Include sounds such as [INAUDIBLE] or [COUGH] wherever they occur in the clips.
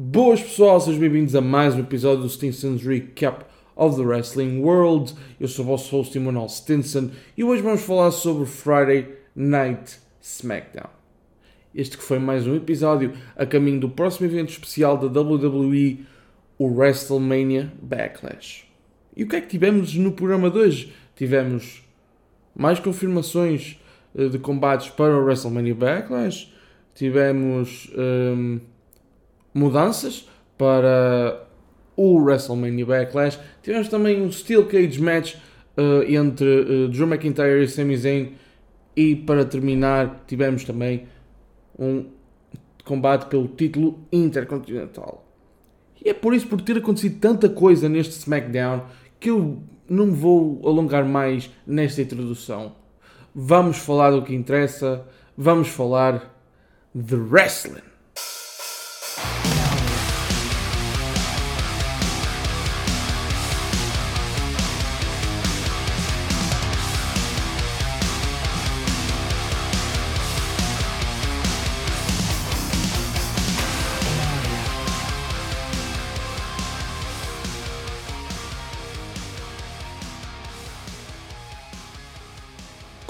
Boas pessoal, sejam bem-vindos a mais um episódio do Stinson's Recap of the Wrestling World. Eu sou o vosso host Emanuel Stinson e hoje vamos falar sobre Friday Night SmackDown. Este que foi mais um episódio a caminho do próximo evento especial da WWE, o WrestleMania Backlash. E o que é que tivemos no programa de hoje? Tivemos mais confirmações eh, de combates para o WrestleMania Backlash, tivemos hum, mudanças para o WrestleMania Backlash, tivemos também um Steel Cage Match uh, entre uh, Drew McIntyre e Sami Zayn e para terminar tivemos também um combate pelo título intercontinental. E é por isso, por ter acontecido tanta coisa neste SmackDown, que eu não vou alongar mais nesta introdução. Vamos falar do que interessa, vamos falar de wrestling.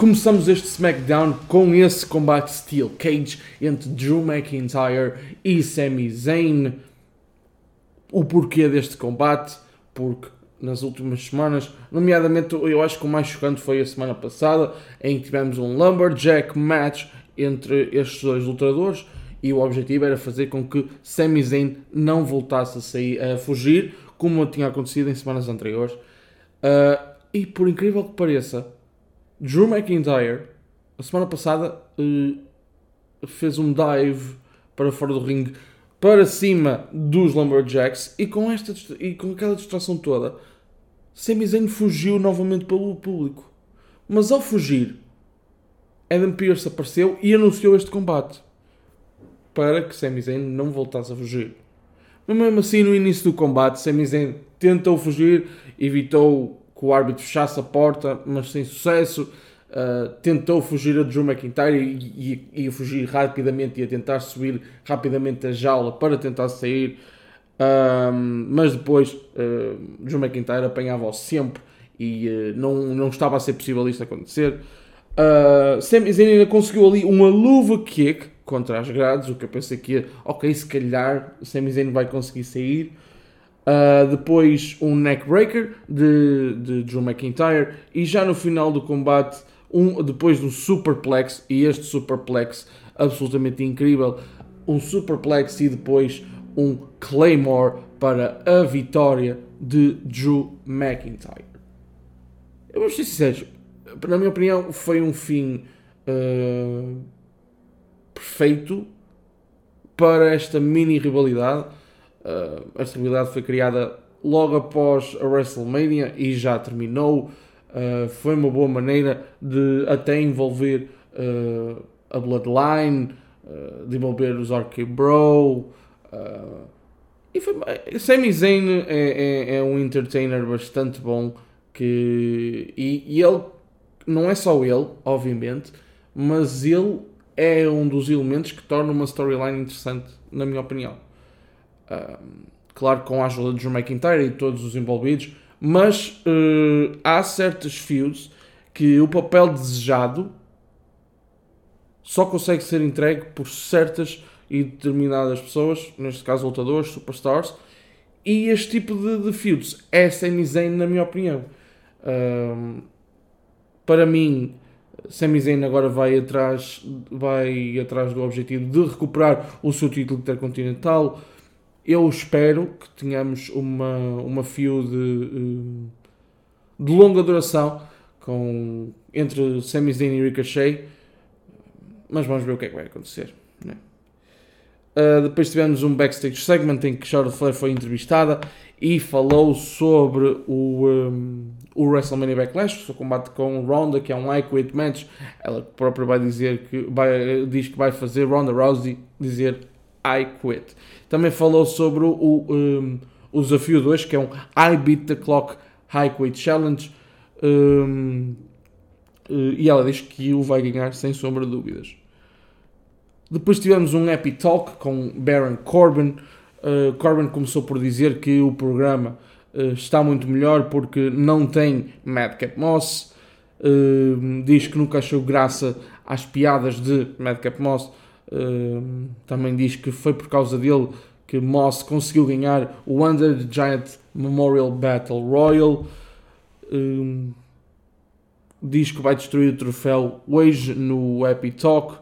Começamos este SmackDown com esse combate Steel Cage entre Drew McIntyre e Sami Zayn. O porquê deste combate? Porque nas últimas semanas, nomeadamente eu acho que o mais chocante foi a semana passada, em que tivemos um Lumberjack match entre estes dois lutadores e o objetivo era fazer com que Sami Zayn não voltasse a, sair, a fugir, como tinha acontecido em semanas anteriores. Uh, e por incrível que pareça, Drew McIntyre, a semana passada, uh, fez um dive para fora do ringue, para cima dos Lumberjacks, e com, esta, e com aquela distração toda, Sami Zayn fugiu novamente pelo público. Mas ao fugir, Adam Pearce apareceu e anunciou este combate para que Sami Zayn não voltasse a fugir. Mas mesmo assim, no início do combate, Sami Zayn tentou fugir, evitou que o árbitro fechasse a porta, mas sem sucesso. Uh, tentou fugir a Drew McIntyre e ia fugir rapidamente, ia tentar subir rapidamente a jaula para tentar sair, uh, mas depois uh, Drew McIntyre apanhava-o sempre e uh, não, não estava a ser possível isto acontecer. Uh, Zayn ainda conseguiu ali uma luva kick contra as grades, o que eu pensei que, ok, se calhar Sami Zayn vai conseguir sair. Uh, depois um neckbreaker de, de Drew McIntyre e já no final do combate um, depois do superplex e este superplex absolutamente incrível um superplex e depois um claymore para a vitória de Drew McIntyre. Eu vou ser sincero na minha opinião foi um fim uh, perfeito para esta mini rivalidade Uh, esta rivalidade foi criada logo após a WrestleMania e já terminou. Uh, foi uma boa maneira de até envolver uh, a Bloodline, uh, de envolver os RK Bro. e foi, Sami Zayn é, é, é, um entertainer bastante bom que, e, e ele não é só ele, obviamente, mas ele é um dos elementos que torna uma storyline interessante, na minha opinião claro, com a ajuda de Drew McIntyre e todos os envolvidos, mas uh, há certos fios que o papel desejado só consegue ser entregue por certas e determinadas pessoas, neste caso lutadores, superstars, e este tipo de, de feuds é Sami Zayn, na minha opinião. Um, para mim, Sami Zayn agora vai atrás, vai atrás do objetivo de recuperar o seu título intercontinental, eu espero que tenhamos uma, uma fio de, eh, de longa duração com, entre Sami Zayn e Ricochet, mas vamos ver o que é que vai acontecer. Né? Uh, depois tivemos um backstage segment em que Charlotte Flair foi entrevistada e falou sobre o, um, o WrestleMania Backlash, o seu combate com Ronda, que é um Quit match. Ela própria vai dizer que vai, diz que vai fazer Ronda Rousey dizer I Quit. Também falou sobre o, um, o desafio 2, que é um I Beat the Clock High Quit Challenge. Um, e ela diz que o vai ganhar sem sombra de dúvidas. Depois tivemos um Happy Talk com Baron Corbin, Uh, Corbin começou por dizer que o programa uh, está muito melhor porque não tem Madcap Moss. Uh, diz que nunca achou graça às piadas de Madcap Moss. Também diz que foi por causa dele que Moss conseguiu ganhar o Under the Giant Memorial Battle Royal. diz que vai destruir o troféu hoje no Happy Talk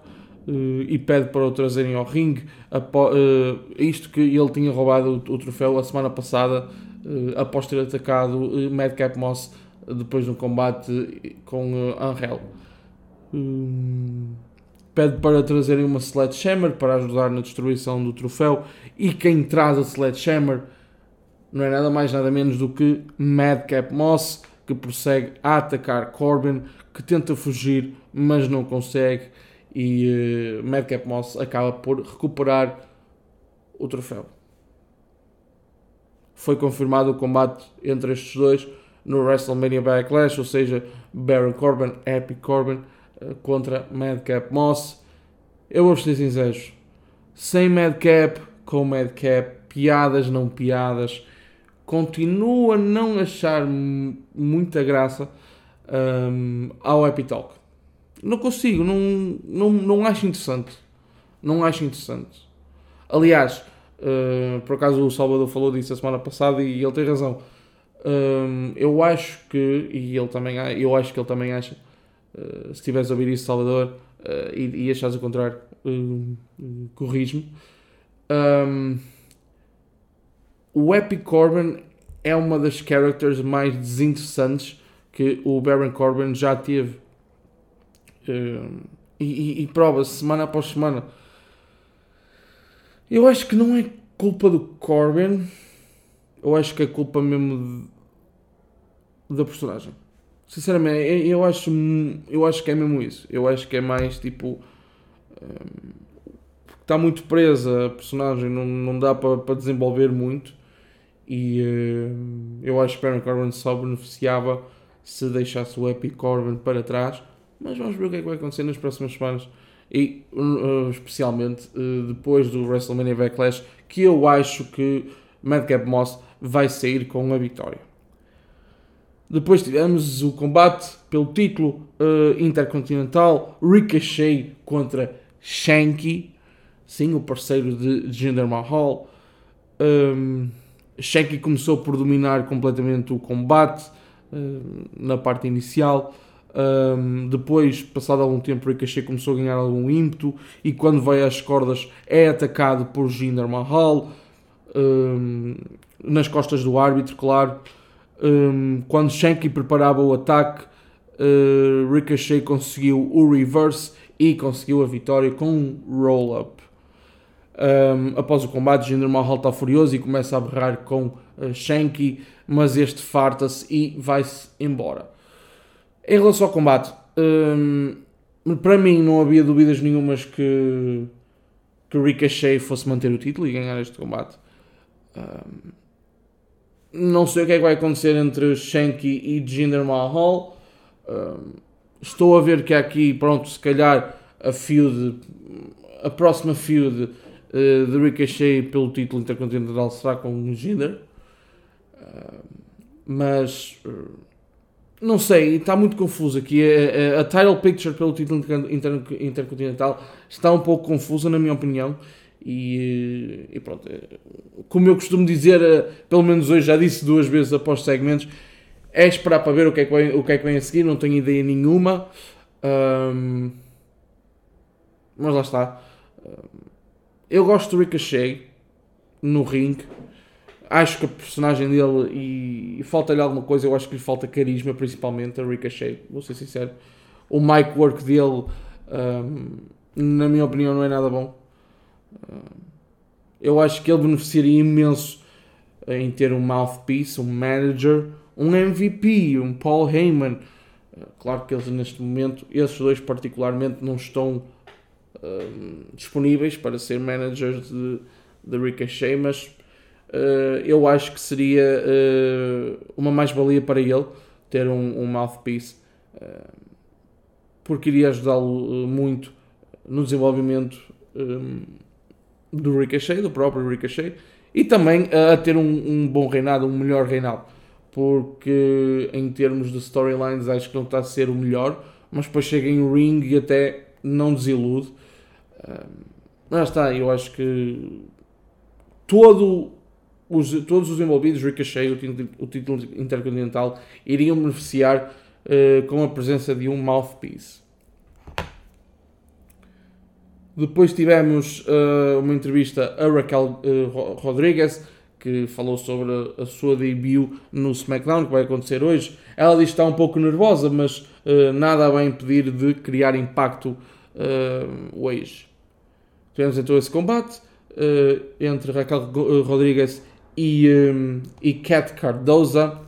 uh, e pede para o trazerem ao ringue. Uh, isto que ele tinha roubado o, troféu a semana passada uh, após ter atacado Madcap Moss depois de um combate com Angel. Pede para trazerem uma Sledgehammer para ajudar na destruição do troféu e quem traz a Sledgehammer não é nada mais nada menos do que Madcap Moss que prossegue a atacar Corbin que tenta fugir mas não consegue e uh, Madcap Moss acaba por recuperar o troféu. Foi confirmado o combate entre estes dois no WrestleMania Backlash, ou seja, Baron Corbin, Epic Corbin contra Madcap Moss. Eu vou ser sincero, sem Madcap, com Madcap, piadas não piadas, continuo a não achar muita graça um, ao Epic Talk. Não consigo, não, não, não acho interessante. Não acho interessante. Aliás, uh, por acaso o Salvador falou disso a semana passada e ele tem razão. Uh, eu acho que, e ele também, eu acho que ele também acha, uh, se estiveres a ouvir isso, Salvador, e, e achares o contrário, uh, corrijo-me. Um, o Epic Corbin é uma das characters mais desinteressantes que o Baron Corbin já teve Uh, e, e, e prova-se semana após semana. Eu acho que não é culpa do Corbin. Eu acho que é culpa mesmo de, da personagem. Sinceramente, eu acho, eu acho que é mesmo isso. Eu acho que é mais tipo. Está muito presa a personagem, não, não dá para, para desenvolver muito. E uh, eu acho que Baron Corbin só beneficiava se deixasse o Epic Corbin para trás mas vamos ver o que é que vai acontecer nas próximas semanas e uh, especialmente uh, depois do WrestleMania Backlash, que eu acho que Madcap Moss vai sair com a vitória. Depois tivemos o combate pelo título uh, intercontinental Ricochet contra Shanky, sim, o parceiro de Jinder Mahal. Um, Shanky começou por dominar completamente o combate na parte inicial um, depois, passado algum tempo, Ricochet começou a ganhar algum ímpeto e quando vai às cordas é atacado por Jinder Mahal um, nas costas do árbitro, claro. Um, quando Shanky preparava o ataque, uh, Ricochet conseguiu o reverse e conseguiu a vitória com um roll-up. Um, após o combate, Jinder Mahal está furioso e começa a berrar com uh, Shanky, mas este farta-se e vai-se embora. Em relação ao combate, hum, para mim não havia dúvidas nenhumas que, que Ricochet fosse manter o título e ganhar este combate. Hum, não sei o que é que vai acontecer entre Shanky e Jinder Mahal. Estou a ver que aqui, pronto, se calhar a feud, a próxima feud uh, de Ricochet pelo título intercontinental será com Jinder. Mas uh, não sei, está muito confuso aqui. A, a, a title picture pelo título inter, intercontinental está um pouco confusa, na minha opinião. E, e, pronto, é, como eu costumo dizer, é, pelo menos hoje já disse duas vezes após segmentos, é esperar para ver o que é que vem, o que é que vem a seguir, não tenho ideia nenhuma. Um, mas lá está. Eu gosto do Ricochet no ring acho que a personagem dele e, e falta-lhe alguma coisa, eu acho que lhe falta carisma, principalmente a Ricochet, vou ser sincero. O mic work dele, um, na minha opinião, não é nada bom. Eu acho que ele beneficiaria imenso em ter um mouthpiece, um manager, um MVP, um Paul Heyman. Claro que eles neste momento, esses dois particularmente, não estão um, disponíveis para ser managers de, de Ricochet, mas uh, eu acho que seria uh, uma mais-valia para ele ter um, um mouthpiece, uh, porque iria ajudá-lo muito no desenvolvimento um, do Ricochet, do próprio Ricochet, e também a ter um, um bom reinado, um melhor reinado. Porque em termos de storylines acho que não está a ser o melhor, mas depois chega em ring e até não desilude. Mas está, eu acho que todo os, todos os envolvidos, Ricochet, o título, o título intercontinental, iriam beneficiar uh, com a presença de um mouthpiece. Depois tivemos uh, uma entrevista a Raquel uh, Rodrigues, que falou sobre a, sua debut no SmackDown, que vai acontecer hoje. Ela diz que está um pouco nervosa, mas uh, nada a vai impedir de criar impacto hoje. Tivemos então esse combate entre Raquel Rodrigues e, um, e Cat Cardoza.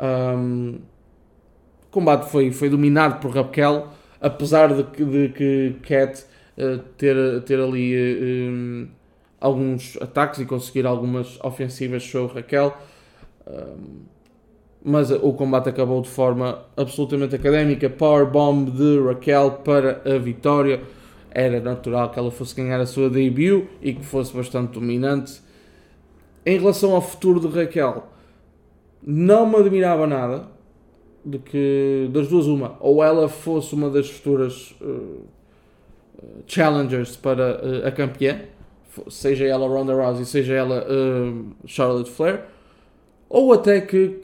Um, o combate foi, foi dominado por Raquel, apesar de que, de que uh, ter, ter ali um, alguns ataques e conseguir algumas ofensivas sobre Raquel. Um, mas o combate acabou de forma absolutamente académica. Powerbomb de Raquel para a vitória. Era natural que ela fosse ganhar a sua debut e que fosse bastante dominante. Em relação ao futuro de Raquel, não me admirava nada de que das duas uma, ou ela fosse uma das futuras uh, challengers para uh, a campeã, seja ela Ronda Rousey, seja ela uh, Charlotte Flair, ou até que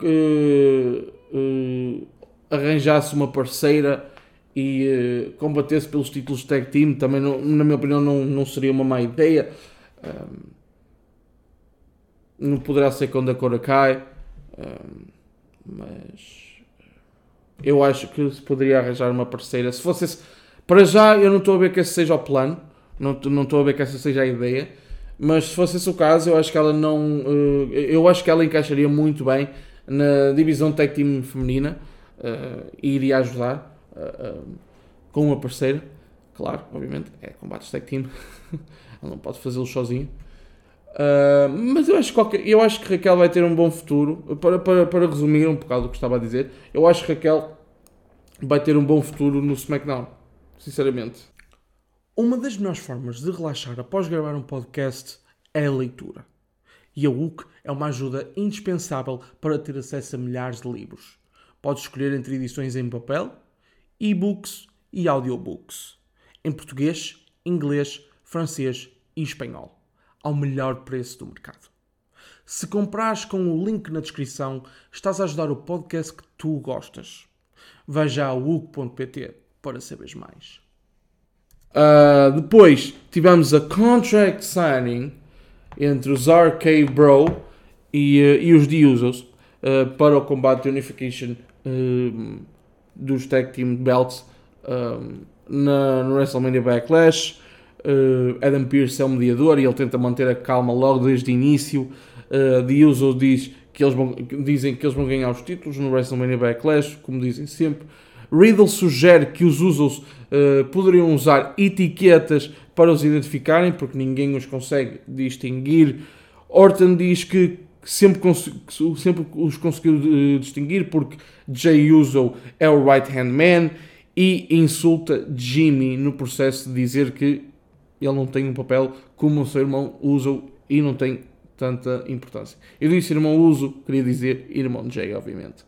arranjasse uma parceira e combatesse pelos títulos de tag team, também não, na minha opinião não, não seria uma má ideia não poderá ser quando a cor cai, mas eu acho que se poderia arranjar uma parceira. Se fosse esse, para já, eu não estou a ver que esse seja o plano, não, não estou a ver que essa seja a ideia, mas se fosse esse o caso, eu acho que ela não. Eh, eu acho que ela encaixaria muito bem na divisão tag team feminina uh, e iria ajudar uh, com uma parceira. Claro, obviamente, é combates tag team, [LAUGHS] ela não pode fazê-lo sozinho. Uh, mas eu acho, que qualquer, eu acho que Raquel vai ter um bom futuro. Para, para, para resumir um bocado o que estava a dizer, eu acho que Raquel vai ter um bom futuro no SmackDown. Sinceramente. Uma das melhores formas de relaxar após gravar um podcast é a leitura. E a UC é uma ajuda indispensável para ter acesso a milhares de livros. Podes escolher entre edições em papel, e-books e audiobooks. Em português, inglês, francês e espanhol ao melhor preço do mercado. Se comprares com o link na descrição, estás a ajudar o podcast que tu gostas. Veja a UG.pt para saberes mais. Uh, depois tivemos a contract signing entre os RK Bro e, uh, e os Diusos uh, para o combate Unification dos Tag Team Belts na, no WrestleMania Backlash. Adam Pearce é o mediador e ele tenta manter a calma logo desde o início. The Uso diz que eles vão, dizem que eles vão ganhar os títulos no WrestleMania Backlash, como dizem sempre. Riddle sugere que os Usos uh, poderiam usar etiquetas para os identificarem, porque ninguém os consegue distinguir. Orton diz que sempre, sempre os conseguiu uh, distinguir porque Jay Uso é o right hand man e insulta Jimmy no processo de dizer que ele não tem um papel como o seu irmão usa e não tem tanta importância. Eu disse irmão uso, queria dizer irmão Jay, obviamente.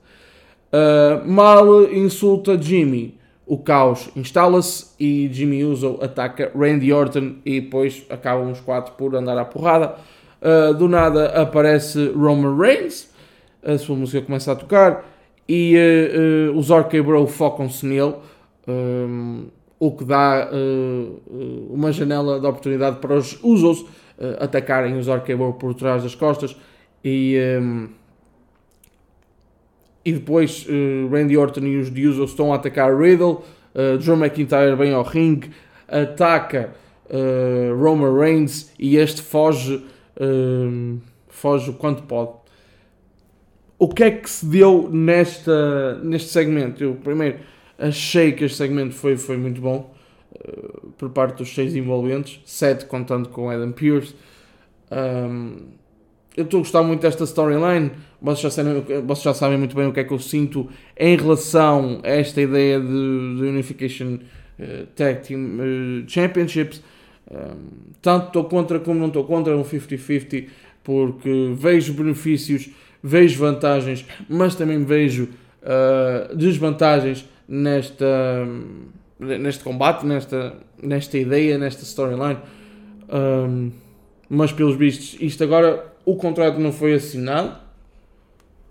Uh, Mal insulta Jimmy. O caos instala-se e Jimmy Uso ataca Randy Orton e depois acabam os quatro por andar à porrada. Uh, do nada aparece Roman Reigns, a sua música começa a tocar e uh, os RK Bro focam-se nele o que dá uh, uma janela de oportunidade para os Usos uh, atacarem os Arcable por trás das costas e, um, e depois uh, Randy Orton e os Usos estão a atacar Riddle, uh, Drew McIntyre vem ao ringue, ataca Roman Reigns e este foge, foge o quanto pode. O que é que se deu nesta, neste segmento? Eu primeiro Achei que este segmento foi, foi muito bom uh, por parte dos seis envolventes, sete contando com Adam Pearce. Um, eu estou a gostar muito desta storyline. Vocês já, sabem, muito bem o que é que eu sinto em relação a esta ideia de, de Unification uh, Tag Team uh, Championships. Um, tanto estou contra como não estou contra, é um 50-50, porque vejo benefícios, vejo vantagens, mas também vejo uh, desvantagens nesta, neste combate, nesta, nesta ideia, nesta storyline. Um, mas pelos vistos, isto agora, o contrato não foi assinado.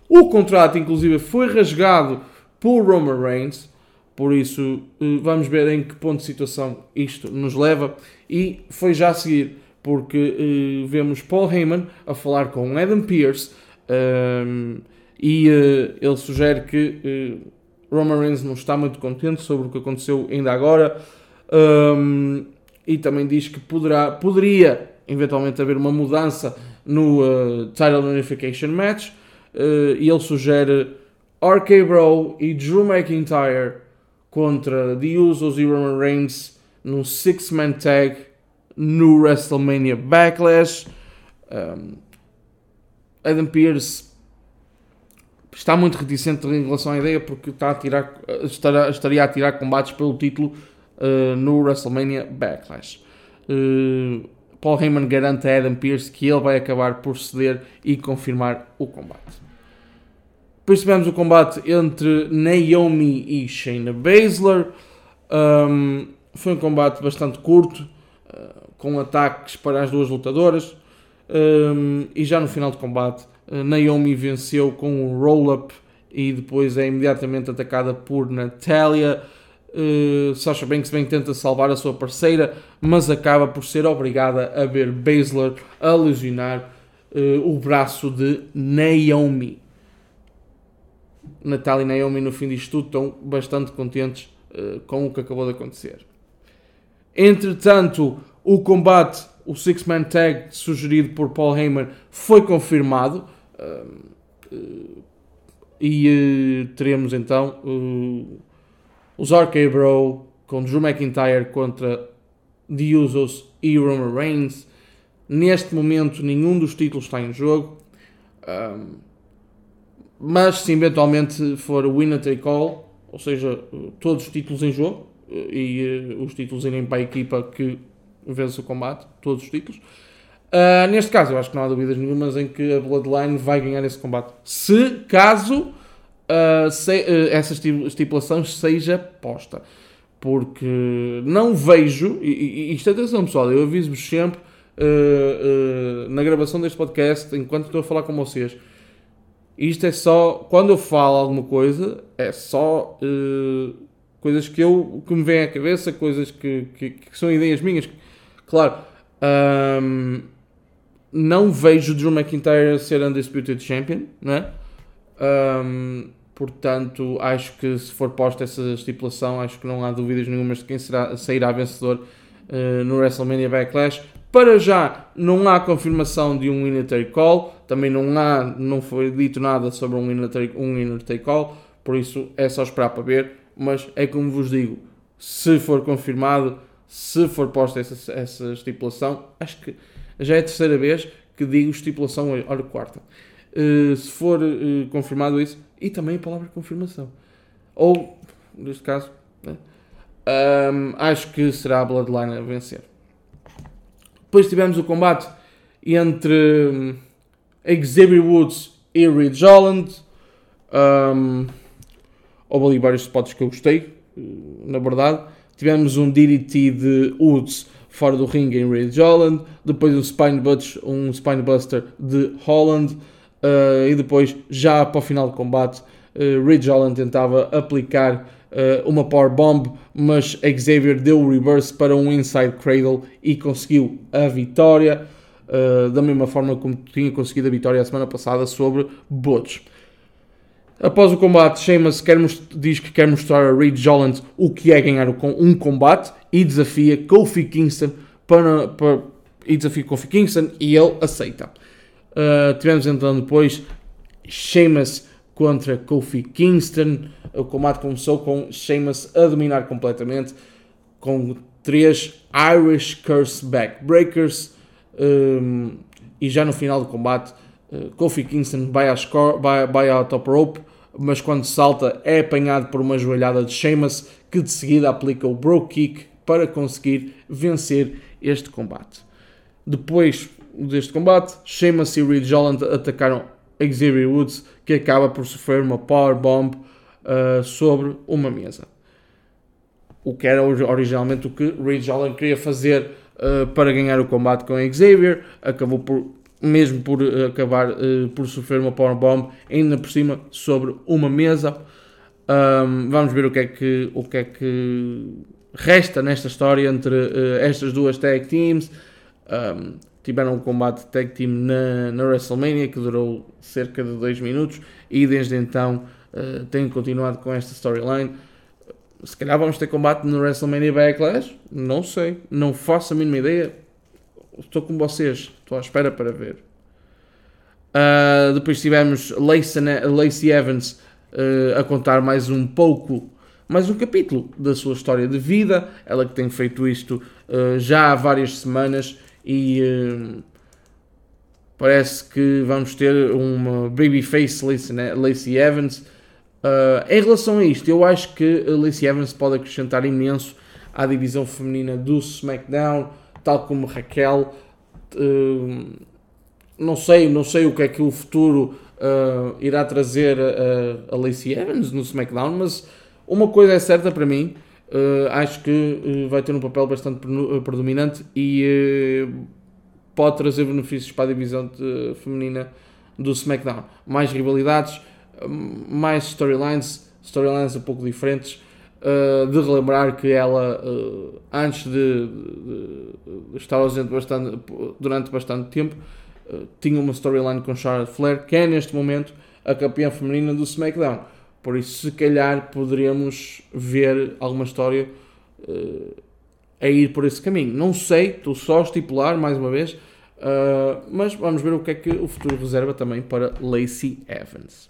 O contrato, inclusive, foi rasgado por Roman Reigns. Por isso, eh, vamos ver em que ponto de situação isto nos leva. E foi já a seguir, porque uh, vemos Paul Heyman a falar com Adam Pearce um, e uh, ele sugere que uh, Roman Reigns não está muito contente sobre o que aconteceu ainda agora um, e também diz que poderá, poderia eventualmente haver uma mudança no uh, Title Unification Match e ele sugere RK Bro e Drew McIntyre contra The Usos e Roman Reigns no Six Man Tag no WrestleMania Backlash. Um, Adam Pearce está muito reticente em relação à ideia porque está a tirar, estará, estaria a tirar combates pelo título uh, no WrestleMania Backlash. Uh, Paul Heyman garante a Adam Pearce que ele vai acabar por ceder e confirmar o combate. Depois tivemos o combate entre Naomi e Shayna Baszler. Um, foi um combate bastante curto, uh, com ataques para as duas lutadoras. Um, e já no final do combate, uh, Naomi venceu com um roll-up e depois é imediatamente atacada por Natalia. Uh, Sasha Banks bem tenta salvar a sua parceira, mas acaba por ser obrigada a ver Baszler a lesionar uh, o braço de Naomi. Natalia e Naomi, no fim disto tudo, estão bastante contentes uh, com o que acabou de acontecer. Entretanto, o combate, o Six Man Tag sugerido por Paul Heyman, foi confirmado. E teremos então os RK Bro com Drew McIntyre contra The Usos e Roman Reigns. Neste momento, nenhum dos títulos está em jogo. Um, mas se eventualmente for winner take all, ou seja, todos os títulos em jogo e uh, os títulos irem para a equipa que vence o combate, todos os títulos. Uh, neste caso, eu acho que não há dúvidas nenhumas em que a Bloodline vai ganhar esse combate. Se, caso, uh, se, essa estipulação seja posta. Porque não vejo, e, isto atenção pessoal, eu aviso-vos sempre na gravação deste podcast, enquanto estou a falar com vocês, isto é só, quando eu falo alguma coisa, é só uh, coisas que eu que me vêm à cabeça, coisas que, que, que são ideias minhas. Claro, um, não vejo Drew McIntyre ser Undisputed Champion, né? Um, portanto, acho que se for posta essa estipulação, acho que não há dúvidas nenhumas de quem será, sairá vencedor uh, no WrestleMania Backlash. Para já não há confirmação de um winner take também não há, não foi dito nada sobre um winner um winner por isso é só esperar para ver, mas é como vos digo, se for confirmado, se for posta essa, essa estipulação, acho que já é a terceira vez que digo estipulação olha quarta. Uh, se for uh, confirmado isso, e também a palavra confirmação, ou neste caso, né, um, acho que será a Bloodline a vencer. Depois tivemos o combate entre hum, Xavier Woods e Ridge Holland. Um, houve ali vários spots que eu gostei, na verdade. Tivemos um DDT de Woods fora do ringue em Ridge Holland. Depois um Spine, um Spine Buster de Holland. Uh, e depois, já para o final do combate, uh, Ridge Holland tentava aplicar uh, uma Power Bomb, mas Xavier deu o reverse para um Inside Cradle e conseguiu a vitória, uh, da mesma forma como tinha conseguido a vitória a semana passada sobre Butch. Após o combate, Sheamus quer diz que quer mostrar a Reed Jolland o que é ganhar um combate e desafia Kofi Kingston para, para e desafia Kofi Kingston e ele aceita. Uh, tivemos então depois Sheamus contra Kofi Kingston. O combate começou com Sheamus a dominar completamente, com três Irish Curse Backbreakers. Um, e já no final do combate, uh, Kofi Kingston vai, à score, vai, vai top rope, mas quando salta é apanhado por uma joelhada de Sheamus, que de seguida aplica o Bro Kick para conseguir vencer este combate. Depois deste combate, Sheamus e Ridge Holland atacaram Xavier Woods, que acaba por sofrer uma powerbomb uh, sobre uma mesa. O que era originalmente o que Ridge Holland queria fazer uh, para ganhar o combate com Xavier, acabou por mesmo por uh, acabar por sofrer uma powerbomb, ainda por cima sobre uma mesa. Um, vamos ver o que é que o que é que resta nesta história entre estas duas tag teams. Um, tiveram um combate tag team na, na WrestleMania que durou cerca de 2 minutos e desde então uh, têm continuado com esta storyline. Se calhar vamos ter combate no WrestleMania Backlash? Não sei, não faço a mínima ideia. Estou com vocês, estou à espera para ver. Uh, depois tivemos Lacey Evans uh, a contar mais um pouco, mais um capítulo da sua história de vida. Ela que tem feito isto uh, já há várias semanas e uh, parece que vamos ter uma babyface Lacey, Evans. Uh, em relação a isto, eu acho que a Lacey Evans pode acrescentar imenso à divisão feminina do SmackDown, tal como Raquel. Uh, não sei, não sei o que é que o futuro uh, irá trazer a, a Lacey Evans no SmackDown, mas uma coisa é certa para mim, Uh, acho que uh, vai ter um papel bastante eh, predominante e uh, pode trazer benefícios para a divisão de, feminina do SmackDown. Mais rivalidades, mais storylines, storylines um pouco diferentes. de relembrar que ela, antes de, de, de, estar ausente bastante, durante bastante tempo, tinha uma storyline com Charlotte Flair, que é neste momento a campeã feminina do SmackDown por isso, se calhar, poderíamos ver alguma história uh, a ir por esse caminho. Não sei, estou só a estipular mais uma vez, uh, mas vamos ver o que é que o futuro reserva também para Lacey Evans.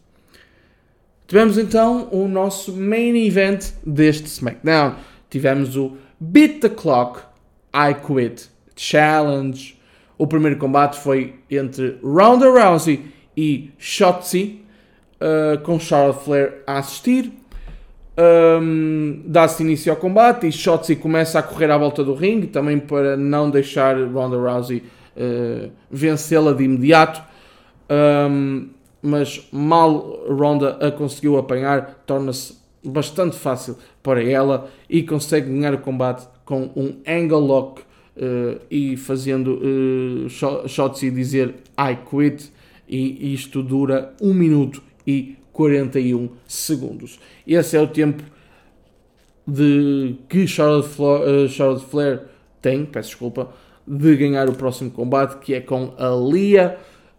Tivemos então o nosso main event deste SmackDown. Tivemos o Beat the Clock, I Quit Challenge. O primeiro combate foi entre Ronda Rousey e Shotzi uh, com Charlotte Flair a assistir. Um, Dá-se início ao combate e Shotzi começa a correr à volta do ringue, também para não deixar Ronda Rousey uh, vencê-la de imediato. Um, mas mal Ronda a conseguiu apanhar, torna-se bastante fácil para ela e consegue ganhar o combate com um angle lock uh, e fazendo uh, Shotzi dizer I quit e isto dura um minuto e 41 segundos. Esse é o tempo de que Charlotte Flair, uh, Charlotte Flair tem, peço desculpa, de ganhar o próximo combate, que é com a Lia.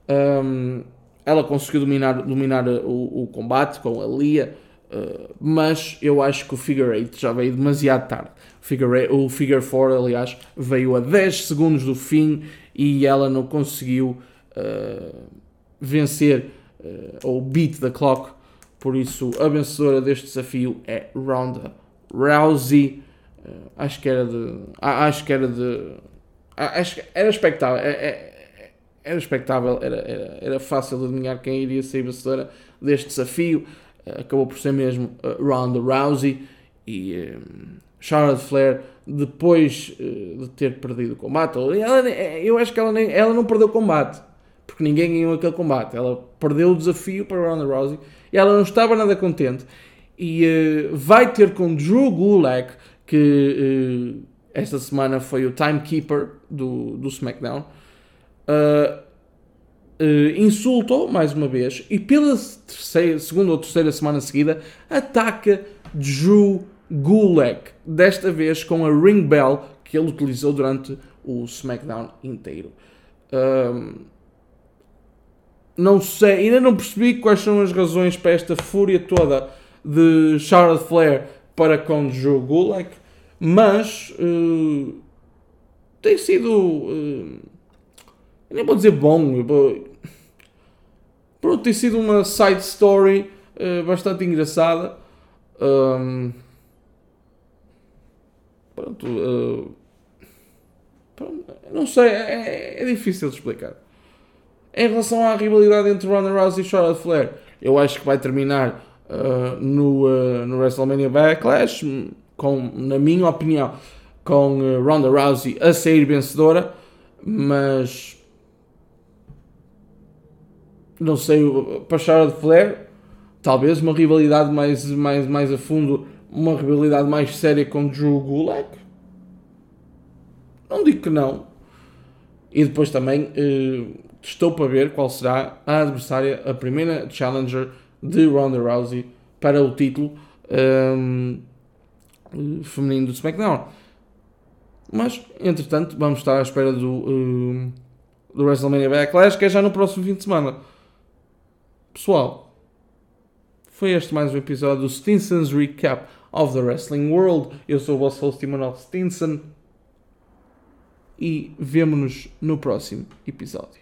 Um, ela conseguiu dominar, dominar o, o combate com a Lia, uh, mas eu acho que o Figure 8 já veio demasiado tarde. O Figure, o Figure 4, aliás, veio a 10 segundos do fim e ela não conseguiu uh, vencer ou beat the clock. Por isso, a vencedora deste desafio é Ronda Rousey. Uh, acho que era de. Acho que era de. Acho que era expectável. É, é, era expectável, era, era, era fácil de adivinhar quem iria ser vencedora deste desafio. Uh, acabou por ser mesmo Ronda Rousey e Charlotte Flair depois de ter perdido o combate. Ela, eu acho que ela, nem, ela não perdeu o combate porque ninguém ganhou aquele combate. Ela perdeu o desafio para Ronda Rousey e ela não estava nada contente. E uh, vai ter com Drew Gulak, que uh, esta semana foi o timekeeper do, do SmackDown, uh, insultou mais uma vez e pela terceira, segunda ou terceira semana seguida ataca Drew Gulak, desta vez com a ring bell que ele utilizou durante o SmackDown inteiro. Um, não sei, ainda não percebi quais são as razões para esta fúria toda de Charlotte Flair para com Joe Gulak, mas uh, tem sido. Uh, nem vou dizer bom, pronto, tem sido uma side story uh, bastante engraçada. Um, pronto, uh, pronto, não sei, é, é difícil de explicar. Em relação à rivalidade entre Ronda Rousey e Charlotte Flair, eu acho que vai terminar uh, no, uh, no WrestleMania Backlash, com, na minha opinião, com uh, Ronda Rousey a sair vencedora, mas não sei, para Charlotte Flair, talvez uma rivalidade mais, mais, mais a fundo, uma rivalidade mais séria com Drew Gulak. Não digo que não. E depois também uh, estou para ver qual será a adversária, a primeira challenger de Ronda Rousey para o título um, feminino do SmackDown. Mas, entretanto, vamos estar à espera do, um, do WrestleMania Backlash, que é já no próximo fim de semana. Pessoal, foi este mais um episódio do Stinson's Recap of the Wrestling World. Eu sou o vosso host Emanuel Stinson e vemo-nos no próximo episódio.